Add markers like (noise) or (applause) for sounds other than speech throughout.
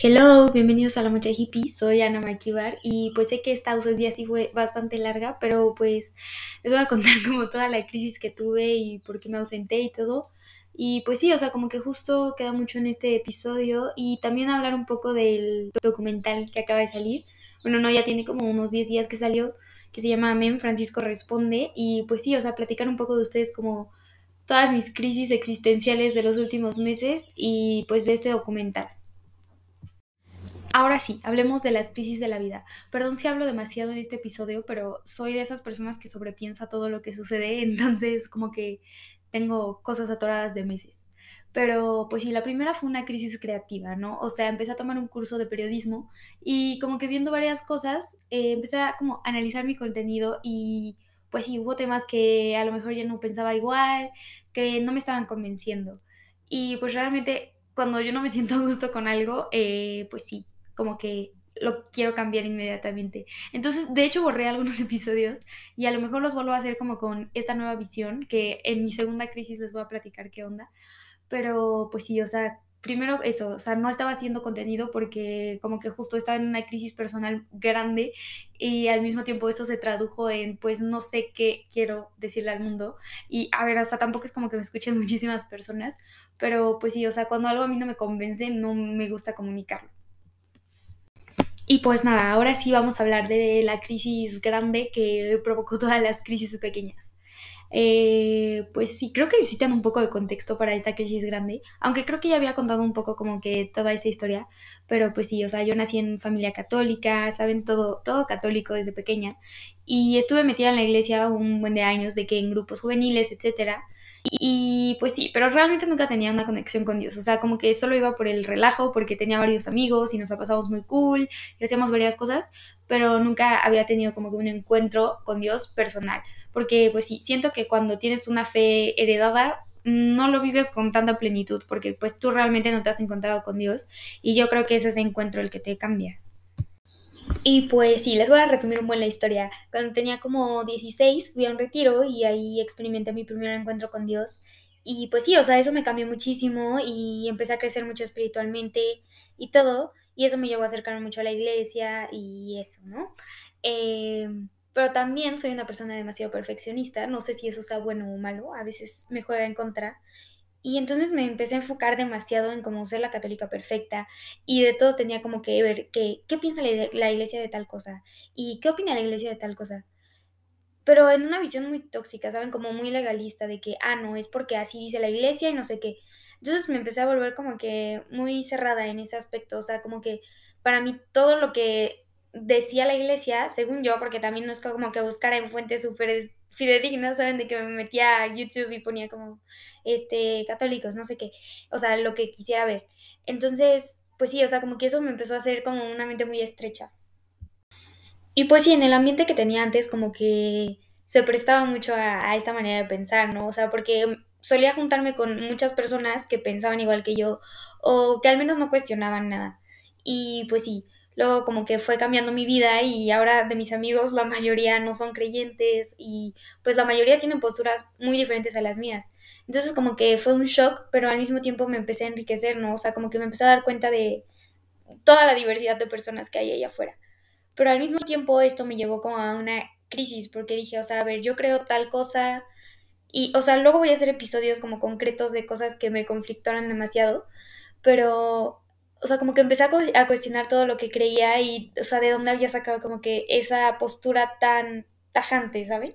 Hello, bienvenidos a la Mocha Hippie, soy Ana Maquivar y pues sé que esta ausencia sí fue bastante larga, pero pues les voy a contar (laughs) como toda la crisis que tuve y por qué me ausenté y todo. Y pues sí, o sea, como que justo queda mucho en este episodio y también hablar un poco del documental que acaba de salir. Bueno, no, ya tiene como unos 10 días que salió, que se llama Men Francisco Responde y pues sí, o sea, platicar un poco de ustedes como todas mis crisis existenciales de los últimos meses y pues de este documental. Ahora sí, hablemos de las crisis de la vida. Perdón si hablo demasiado en este episodio, pero soy de esas personas que sobrepiensa todo lo que sucede, (laughs) entonces como que tengo cosas atoradas de meses. Pero pues sí, la primera fue una crisis creativa, ¿no? O sea, empecé a tomar un curso de periodismo y como que viendo varias cosas, eh, empecé a como analizar mi contenido y pues sí, hubo temas que a lo mejor ya no pensaba igual, que no me estaban convenciendo. Y pues realmente cuando yo no me siento a gusto con algo, eh, pues sí, como que lo quiero cambiar inmediatamente. Entonces, de hecho, borré algunos (laughs) episodios y a lo mejor los vuelvo a hacer como con esta nueva visión, que en mi segunda crisis les voy a platicar qué onda. Pero, pues sí, o sea, primero eso, o sea, no estaba haciendo contenido porque como que justo estaba en una crisis personal grande y al mismo tiempo eso se tradujo en pues no sé qué quiero decirle al mundo y a ver, o sea, tampoco es como que me escuchen (laughs) muchísimas personas, pero pues sí, o sea, cuando algo a mí no me convence, no me gusta comunicarlo. Y pues nada, ahora sí vamos a hablar de la crisis grande que provocó todas las crisis pequeñas. Eh, pues sí, creo que necesitan un poco de contexto para esta crisis grande, aunque creo que ya había contado un poco como que toda esta historia, pero pues sí, o sea, yo nací en familia católica, saben, todo, todo católico desde pequeña, y estuve metida en la iglesia un buen de años, de que en grupos juveniles, etcétera, y pues sí, pero realmente nunca tenía una conexión con Dios. O sea, como que solo iba por el relajo, porque tenía varios amigos y nos la pasamos muy cool y hacíamos varias cosas, pero nunca había tenido como que un encuentro con Dios personal. Porque pues sí, siento que cuando tienes una fe heredada, no lo vives con tanta plenitud, porque pues tú realmente no te has encontrado con Dios y yo creo que es ese encuentro el que te cambia. Y pues sí, les voy a resumir un buen la historia. Cuando tenía como 16 fui a un retiro y ahí experimenté mi primer encuentro con Dios. Y pues sí, o sea, eso me cambió muchísimo y empecé a crecer mucho espiritualmente y todo. Y eso me llevó a acercarme mucho a la iglesia y eso, ¿no? Em, pero también soy una persona demasiado perfeccionista. No sé si eso sea bueno o malo. A veces me juega en contra. Y entonces me empecé a enfocar demasiado en cómo ser la católica perfecta y de todo tenía como que ver qué piensa la, iglesia de tal cosa y qué opina la iglesia de tal cosa. Pero en una visión muy tóxica, ¿saben? Como muy legalista de que, ah, no, es porque así dice la iglesia y no sé qué. Entonces me empecé a volver como que muy cerrada en ese aspecto, o sea, como que para mí todo lo que decía la iglesia, según yo, porque también no es como que buscara en fuentes súper fidedignas, ¿saben? De que me metía a YouTube y ponía como, este, católicos, no sé qué, o sea, lo que quisiera ver. Entonces, pues sí, o sea, como que eso me empezó a hacer como una mente muy estrecha. Y pues sí, en el ambiente que tenía antes, como que se prestaba mucho a, a esta manera de pensar, ¿no? O sea, porque solía juntarme con muchas personas que pensaban igual que yo o que al menos no cuestionaban nada. Y pues sí, luego como que fue cambiando mi vida y ahora de mis amigos la mayoría no son creyentes y pues la mayoría tienen posturas muy diferentes a las mías. Entonces como que fue un shock, pero al mismo tiempo me empecé a enriquecer, ¿no? O sea, como que me empecé a dar cuenta de toda la diversidad de personas que hay allá afuera. Pero al mismo tiempo esto me llevó como a una crisis porque dije, o sea, a ver, yo creo tal cosa y, o sea, luego voy a hacer episodios como concretos de cosas que me conflictaron demasiado, pero o sea, como que empecé a, cuestionar todo lo que creía y, o sea, de dónde había sacado como que esa postura tan tajante, ¿saben?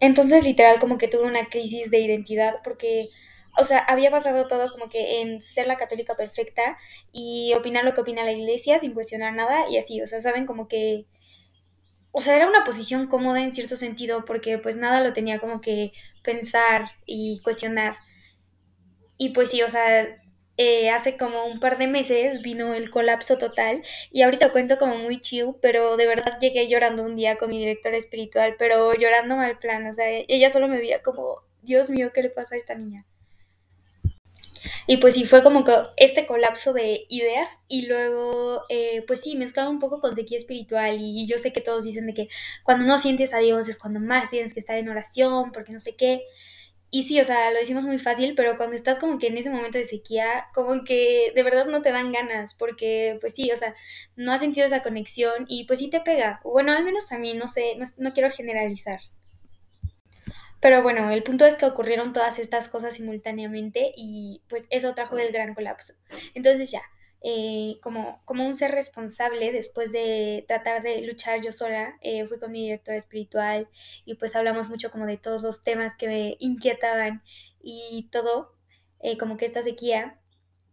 Entonces, literal, como que tuve una crisis de identidad porque, o sea, había pasado todo como que en ser la católica perfecta y opinar lo que opina la iglesia sin cuestionar nada y así, o sea, ¿saben? Como que, o sea, era una posición cómoda en cierto sentido porque pues nada lo tenía como que pensar y cuestionar. Y pues sí, o sea, eh, hace como un par de meses vino el colapso total y ahorita cuento como muy chill, pero de verdad llegué llorando un día con mi directora espiritual, pero llorando mal plan, o sea, ella solo me veía como, Dios mío, ¿qué le pasa a esta niña? Y pues sí, fue como que este colapso de ideas y luego, eh, pues sí, mezclado un poco con sequía espiritual y yo sé que todos dicen de que cuando no sientes a Dios es cuando más tienes que estar en oración, porque no sé qué. Y sí, o sea, lo decimos muy fácil, pero cuando estás como que en ese momento de sequía, como que de verdad no te dan ganas, porque pues sí, o sea, no has sentido esa conexión y pues sí te pega. Bueno, al menos a mí, no sé, no, no quiero generalizar. Pero bueno, el punto es que ocurrieron todas estas cosas simultáneamente y pues eso trajo el gran colapso. Entonces ya, eh, como, como un ser responsable, después de tratar de luchar yo sola, eh, fui con mi directora espiritual y pues hablamos mucho como de todos los temas que me inquietaban y todo, eh, como que esta sequía.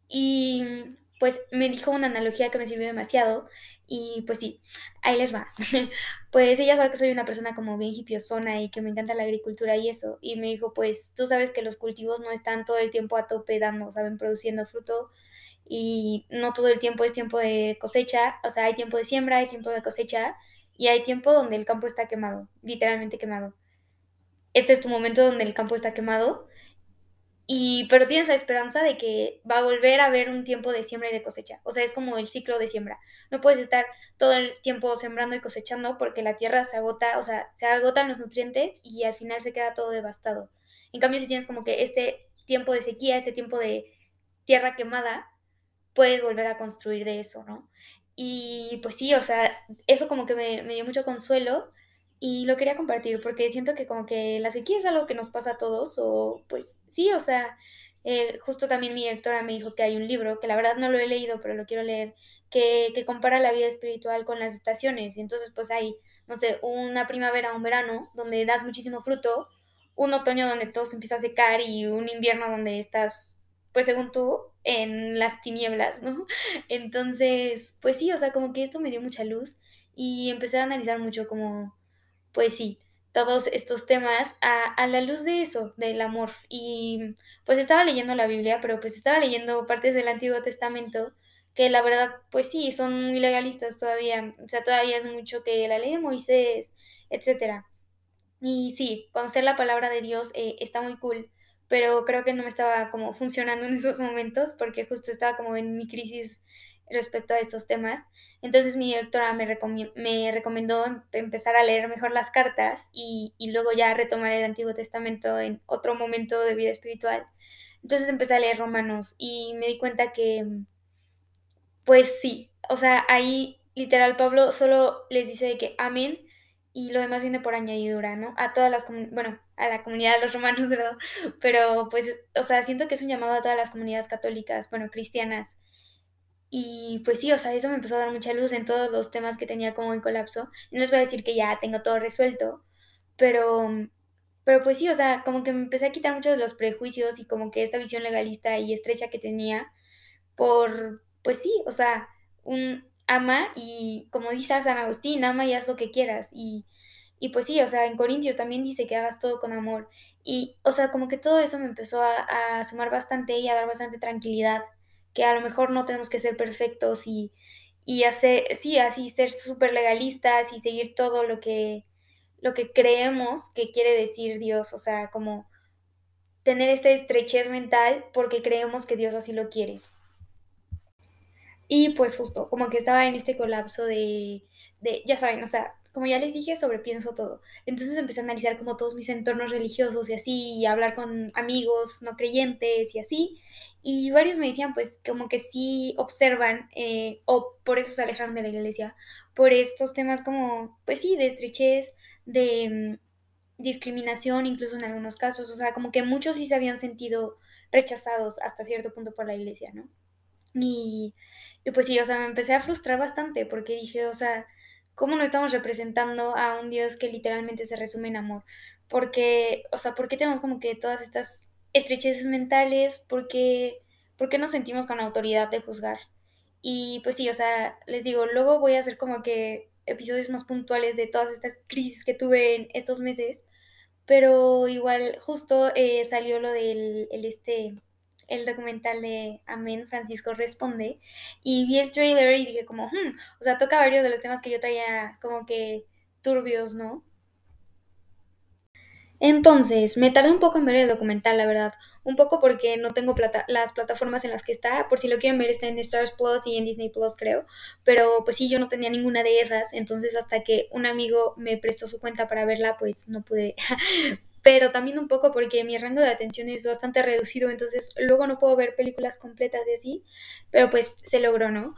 Y pues me dijo una analogía que me sirvió demasiado y pues sí, ahí les va. (laughs) pues ella sabe que soy una persona como bien hippiosona y que me encanta la agricultura y eso. Y me dijo, pues tú sabes que los cultivos no están todo el tiempo a tope dando, saben, produciendo fruto y no todo el tiempo es tiempo de cosecha, o sea, hay tiempo de siembra, hay tiempo de cosecha y hay tiempo donde el campo está quemado, literalmente quemado. Este es tu momento donde el campo está quemado y pero tienes la esperanza de que va a volver a haber un tiempo de siembra y de cosecha. O sea, es como el ciclo de siembra. No puedes estar todo el tiempo sembrando y cosechando porque la tierra se agota, o sea, se agotan los nutrientes y al final se queda todo devastado. En cambio, si tienes como que este tiempo de sequía, este tiempo de tierra quemada, puedes volver a construir de eso, ¿no? Y pues sí, o sea, eso como que me, dio mucho consuelo y lo quería compartir porque siento que como que la sequía es algo que nos pasa a todos o pues sí, o sea, eh, justo también mi directora me dijo que hay un libro, que la verdad no lo he leído, pero lo quiero leer, que, que compara la vida espiritual con las estaciones. Y entonces pues hay, no sé, una primavera, un verano donde das muchísimo fruto, un otoño donde todo se empieza a secar y un invierno donde estás, pues según tú, en las tinieblas, ¿no? (laughs) Entonces, pues sí, o sea, como que esto me dio mucha luz y empecé a analizar mucho como, pues sí, todos estos temas a, a, la luz de eso, del amor. Y pues estaba leyendo la Biblia, pero pues estaba leyendo partes del Antiguo Testamento que la verdad, pues sí, son muy legalistas todavía. O sea, todavía es mucho que la ley de Moisés, etcétera. Y sí, conocer la palabra de Dios eh, está muy cool, pero creo que no me estaba como funcionando en esos momentos porque justo estaba como en mi crisis respecto a estos temas. Entonces mi directora me, me recomendó em-, empezar a leer mejor las cartas y, y, luego ya retomar el Antiguo Testamento en otro momento de vida espiritual. Entonces empecé a leer Romanos y me di cuenta que, pues sí, o sea, ahí literal Pablo solo les dice que amén y lo demás viene por añadidura, ¿no? A todas las, bueno, a la comunidad de los romanos, (laughs) ¿verdad? Pero pues, o sea, siento que es un llamado a todas las comunidades católicas, bueno, cristianas. Y pues sí, o sea, eso me empezó a dar mucha luz en todos los temas que tenía como en colapso. No les voy a decir que ya tengo todo resuelto, pero, pero pues sí, o sea, como que me empecé a quitar muchos de los prejuicios y como que esta visión legalista y estrecha que tenía por, pues sí, o sea, un, ama y como dice San Agustín, ama y haz lo que quieras. Y, y pues sí, o sea, en Corintios también dice que hagas todo con amor. Y, o sea, como que todo eso me empezó a, sumar bastante y a dar bastante tranquilidad, que a lo mejor no tenemos que ser perfectos y, y hacer, sí, así ser súper legalistas y seguir todo lo que, lo que creemos que quiere decir Dios, o sea, como tener esta estrechez mental porque creemos que Dios así lo quiere. Y pues justo, como que estaba en este colapso de, de, ya saben, o sea, como ya les dije, sobrepienso todo. Entonces empecé a analizar como todos mis entornos religiosos y así, y hablar con amigos no creyentes y así. Y varios me decían, pues, como que sí observan, eh, o por eso se alejaron de la iglesia, por estos temas como, pues sí, de estrechez, de mm, discriminación, incluso en algunos casos. O sea, como que muchos sí se habían sentido rechazados hasta cierto punto por la iglesia, ¿no? Y y pues sí, o sea, me empecé a frustrar bastante porque dije, o sea, ¿cómo no estamos representando a un Dios que literalmente se resume en amor? Porque, o sea, ¿por qué tenemos como que todas estas estrecheces mentales? ¿Por qué, ¿Por qué nos sentimos con autoridad de juzgar? Y pues sí, o sea, les digo, luego voy a hacer como que episodios más puntuales de todas estas crisis que tuve en estos meses, pero igual justo eh, salió lo del el este el documental de Amén, Francisco Responde, y vi el trailer y dije como, hmm", o sea, toca varios de los temas que yo traía como que turbios, ¿no? Entonces, me tardé un poco en ver el documental, la verdad. Un poco porque no tengo plata las plataformas en las que está. Por si lo quieren ver, está en Stars Plus y en Disney Plus, creo. Pero pues sí, yo no tenía ninguna de esas. Entonces, hasta que un amigo me prestó su cuenta para verla, pues no pude (laughs) pero también un poco porque mi rango de atención es bastante reducido, entonces luego no puedo ver películas completas de así, pero pues se logró, ¿no?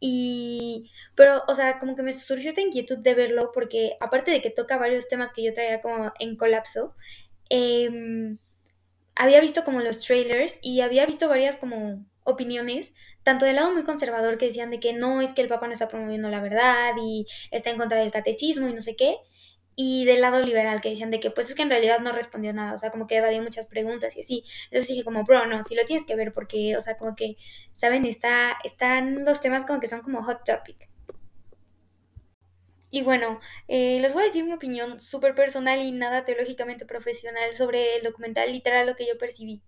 Y, pero, o sea, como que me surgió esta inquietud de verlo porque aparte de que toca varios temas que yo traía como en colapso, em, había visto como los trailers y había visto varias como opiniones, tanto del lado muy conservador que decían de que no, es que el Papa no está promoviendo la verdad y está en contra del catecismo y no sé qué, y del lado liberal que decían de que pues es que en realidad no respondió nada, o sea, como que evadió muchas preguntas y así. Entonces dije como, bro, no, si lo tienes que ver porque, o sea, como que, ¿saben? Está, están los temas como que son como hot topic. Y bueno, eh, les voy a decir mi opinión súper personal y nada teológicamente profesional sobre el documental, literal lo que yo percibí.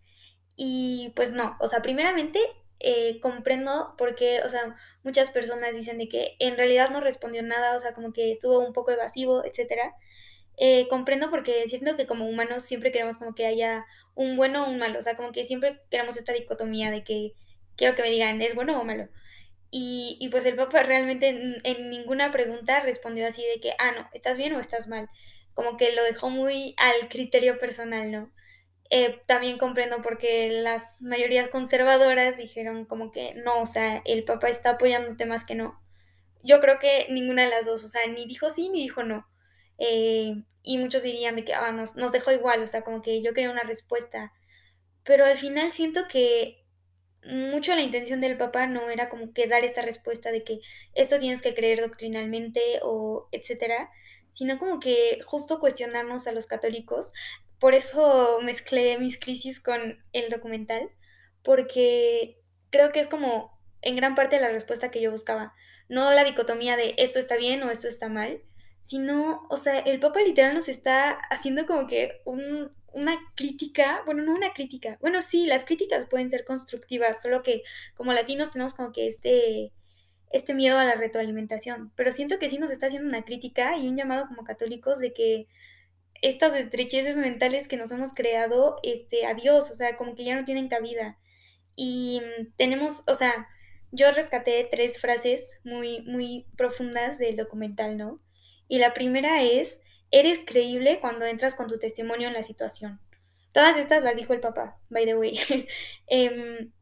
Y pues no, o sea, primeramente eh, comprendo porque, o sea, muchas personas dicen de que en realidad no respondió nada, o sea, como que estuvo un poco evasivo, etcétera. Eh, comprendo porque siento que como humanos siempre queremos como que haya un bueno o un malo, o sea, como que siempre queremos esta dicotomía de que quiero que me digan es bueno o malo. Y, y pues el Papa realmente en, en, ninguna pregunta respondió así de que, ah, no, ¿estás bien o estás mal? Como que lo dejó muy al criterio personal, ¿no? Eh, también comprendo porque las mayorías conservadoras dijeron como que no, o sea, el Papa está apoyando temas que no. Yo creo que ninguna de las dos, o sea, ni dijo sí ni dijo no. Eh, y muchos dirían de que ah, nos, nos dejó igual, o sea, como que yo quería una respuesta. Pero al final siento que mucho la intención del Papa no era como que dar esta respuesta de que esto tienes que creer doctrinalmente o etcétera, sino como que justo cuestionarnos a los católicos por eso mezclé mis crisis con el documental, porque creo que es como en gran parte la respuesta que yo buscaba. No la dicotomía de esto está bien o esto está mal, sino, o sea, el Papa literal nos está haciendo como que una crítica, bueno, no una crítica, bueno, sí, las críticas pueden ser constructivas, solo que como latinos tenemos como que este, este miedo a la retroalimentación, pero siento que sí nos está haciendo una crítica y un llamado como católicos de que estas estrecheces mentales que nos hemos creado, este, adiós, o sea, como que ya no tienen cabida. Y mm, tenemos, o sea, yo rescaté tres frases muy, muy profundas del documental, ¿no? Y la primera es, eres creíble cuando entras con tu testimonio en la situación. Todas estas las dijo el papá, by the way. (laughs) Em,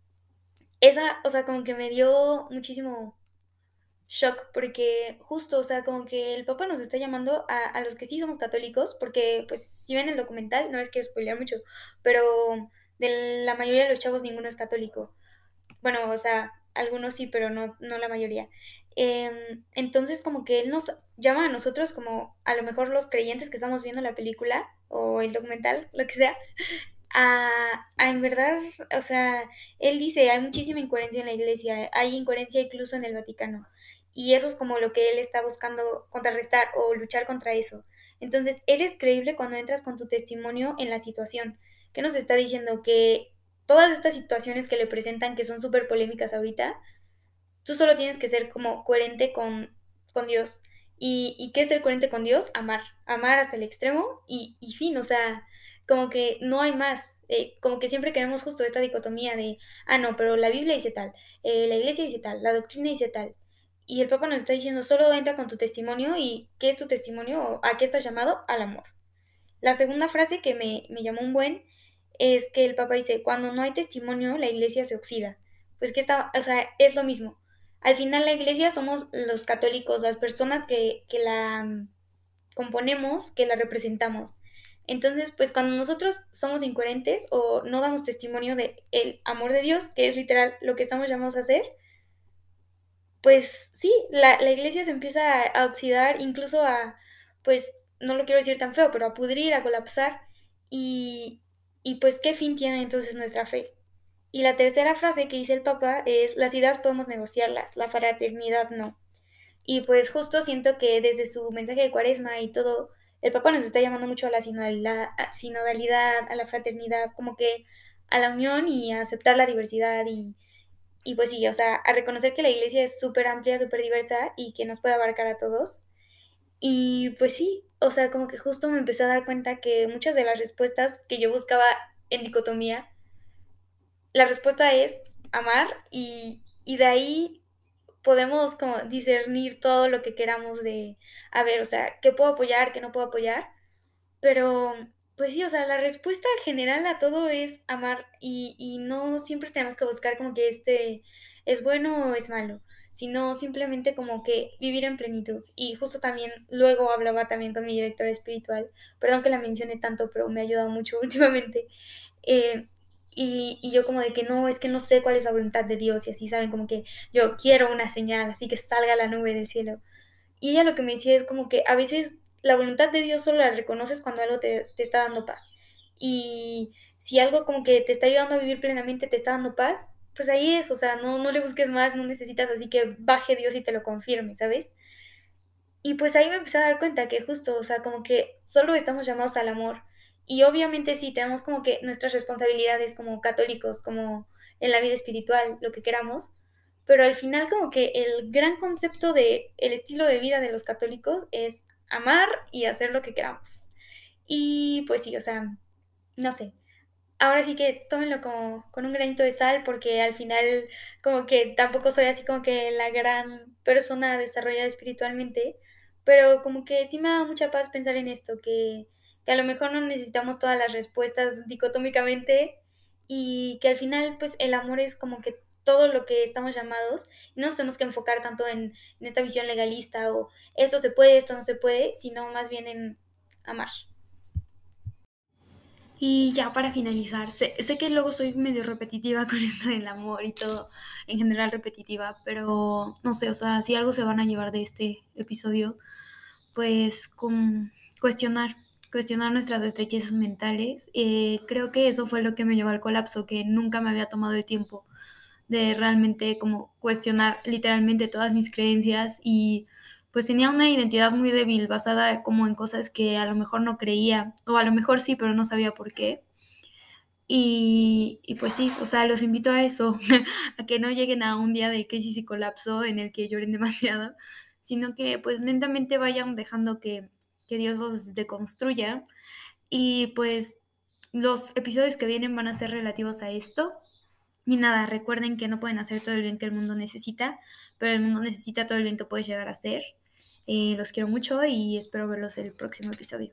esa, o sea, como que me dio muchísimo shock porque justo, o sea, como que el Papa nos está llamando a, los que sí somos católicos, porque pues si ven el documental, no es que spoilear mucho, pero de la mayoría de los chavos ninguno es católico. Bueno, o sea, algunos sí, pero no, no la mayoría. Em, entonces como que él nos llama a nosotros como a lo mejor los creyentes que estamos viendo la película o el documental, (laughs) lo que sea, a, a, en verdad, o sea, él dice, hay muchísima incoherencia en la iglesia, hay incoherencia incluso en el Vaticano. Y eso es como lo que él está buscando contrarrestar o luchar contra eso. Entonces, eres creíble cuando entras con tu testimonio en la situación. ¿Qué nos está diciendo? Que todas estas situaciones que le presentan, que son súper polémicas ahorita, tú solo tienes que ser como coherente con, con Dios. ¿Y, ¿Y qué es ser coherente con Dios? Amar. Amar hasta el extremo y, y fin. O sea, como que no hay más. Eh, como que siempre queremos justo esta dicotomía de, ah, no, pero la Biblia dice tal, eh, la iglesia dice tal, la doctrina dice tal. Y el Papa nos está diciendo, solo entra con tu testimonio y ¿qué es tu testimonio? ¿A qué estás llamado? Al amor. La segunda frase que me, me llamó un buen es que el Papa dice, cuando no hay testimonio, la iglesia se oxida. Pues que está, o sea, es lo mismo. Al final la iglesia somos los católicos, las personas que, que la componemos, que la representamos. Entonces, pues cuando nosotros somos incoherentes o no damos testimonio de el amor de Dios, que es literal lo que estamos llamados a hacer, pues sí, la, la, iglesia se empieza a oxidar, incluso a, pues, no lo quiero decir tan feo, pero a pudrir, a colapsar. Y, y pues, ¿qué fin tiene entonces nuestra fe? Y la tercera frase que dice el Papa es, las ideas podemos negociarlas, la fraternidad no. Y pues justo siento que desde su mensaje de cuaresma y todo, el Papa nos está llamando mucho a la sinodalidad, sinodalidad a la fraternidad, como que a la unión y a aceptar la diversidad y, y pues sí, o sea, a reconocer que la iglesia es súper amplia, súper diversa y que nos puede abarcar a todos. Y pues sí, o sea, como que justo me empecé a dar cuenta que muchas de las respuestas que yo buscaba en dicotomía, la respuesta es amar y, y de ahí podemos como discernir todo lo que queramos de, a ver, o sea, qué puedo apoyar, qué no puedo apoyar, pero pues sí, o sea, la respuesta general a todo es amar y, y no siempre tenemos que buscar como que este es bueno o es malo, sino simplemente como que vivir en plenitud. Y justo también, luego hablaba también con mi directora espiritual, perdón que la mencioné tanto, pero me ha ayudado mucho (laughs) últimamente. Eh, y, y, yo como de que no, es que no sé cuál es la voluntad de Dios y así, ¿saben? Como que yo quiero una señal, así que salga la nube del cielo. Y ella lo que me decía es como que a veces la voluntad de Dios solo la reconoces cuando algo te, te está dando paz. Y si algo como que te está ayudando a vivir plenamente, te está dando paz, pues ahí es, o sea, no, no le busques más, no necesitas así que baje Dios y te lo confirme, ¿sabes? Y pues ahí me empecé a dar cuenta que justo, o sea, como que solo estamos llamados al amor. Y obviamente sí, tenemos como que nuestras responsabilidades como católicos, como en la vida espiritual, lo que queramos, pero al final como que el gran concepto de el estilo de vida de los católicos es amar y hacer lo que queramos. Y pues sí, o sea, no sé. Ahora sí que tómenlo como con un granito de sal porque al final como que tampoco soy así como que la gran persona desarrollada espiritualmente, pero como que sí me da mucha paz pensar en esto, que, que a lo mejor no necesitamos todas las respuestas dicotómicamente y que al final pues el amor es como que todo lo que estamos llamados y no nos tenemos que enfocar tanto en, en, esta visión legalista o esto se puede, esto no se puede, sino más bien en amar. Y ya para finalizar, sé, sé, que luego soy medio repetitiva (laughs) con esto del amor y todo, en general repetitiva, pero no sé, o sea, si algo se van a llevar de este episodio, pues con cuestionar, cuestionar nuestras estrechezas mentales. Eh, creo que eso fue lo que me llevó al colapso, que nunca me había tomado el tiempo de realmente como cuestionar literalmente todas mis creencias y pues tenía una identidad muy débil basada como en cosas que a lo mejor no creía o a lo mejor sí, pero no sabía por qué. Y, y pues sí, o sea, los invito a eso, (laughs) a que no lleguen a un día de crisis y colapso en el que lloren (laughs) demasiado, sino que pues lentamente vayan dejando que, que Dios los deconstruya. Y pues los episodios que vienen van a ser relativos a esto, y nada, recuerden que no pueden hacer todo el bien que el mundo necesita, pero el mundo necesita todo el bien que puedes llegar a hacer. Eh, los quiero mucho y espero verlos el próximo episodio.